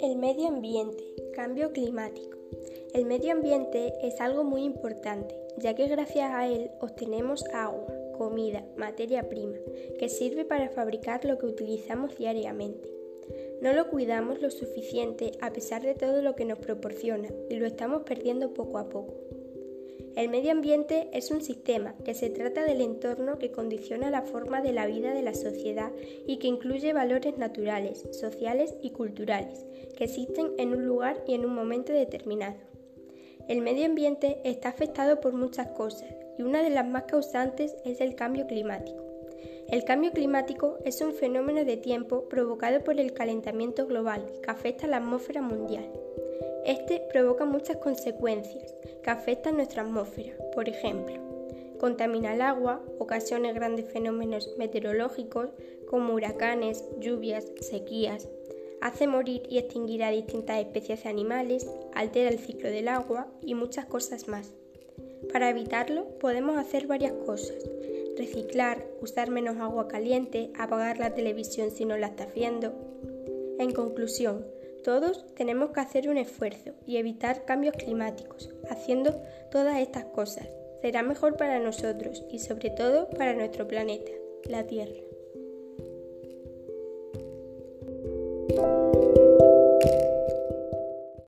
El medio ambiente, cambio climático. El medio ambiente es algo muy importante, ya que gracias a él obtenemos agua, comida, materia prima, que sirve para fabricar lo que utilizamos diariamente. No lo cuidamos lo suficiente a pesar de todo lo que nos proporciona y lo estamos perdiendo poco a poco. El medio ambiente es un sistema que se trata del entorno que condiciona la forma de la vida de la sociedad y que incluye valores naturales, sociales y culturales que existen en un lugar y en un momento determinado. El medio ambiente está afectado por muchas cosas y una de las más causantes es el cambio climático. El cambio climático es un fenómeno de tiempo provocado por el calentamiento global que afecta a la atmósfera mundial. Este provoca muchas consecuencias que afectan nuestra atmósfera. Por ejemplo, contamina el agua, ocasiona grandes fenómenos meteorológicos como huracanes, lluvias, sequías, hace morir y extinguir a distintas especies de animales, altera el ciclo del agua y muchas cosas más. Para evitarlo podemos hacer varias cosas. Reciclar, usar menos agua caliente, apagar la televisión si no la está viendo. En conclusión, todos tenemos que hacer un esfuerzo y evitar cambios climáticos. Haciendo todas estas cosas será mejor para nosotros y sobre todo para nuestro planeta, la Tierra.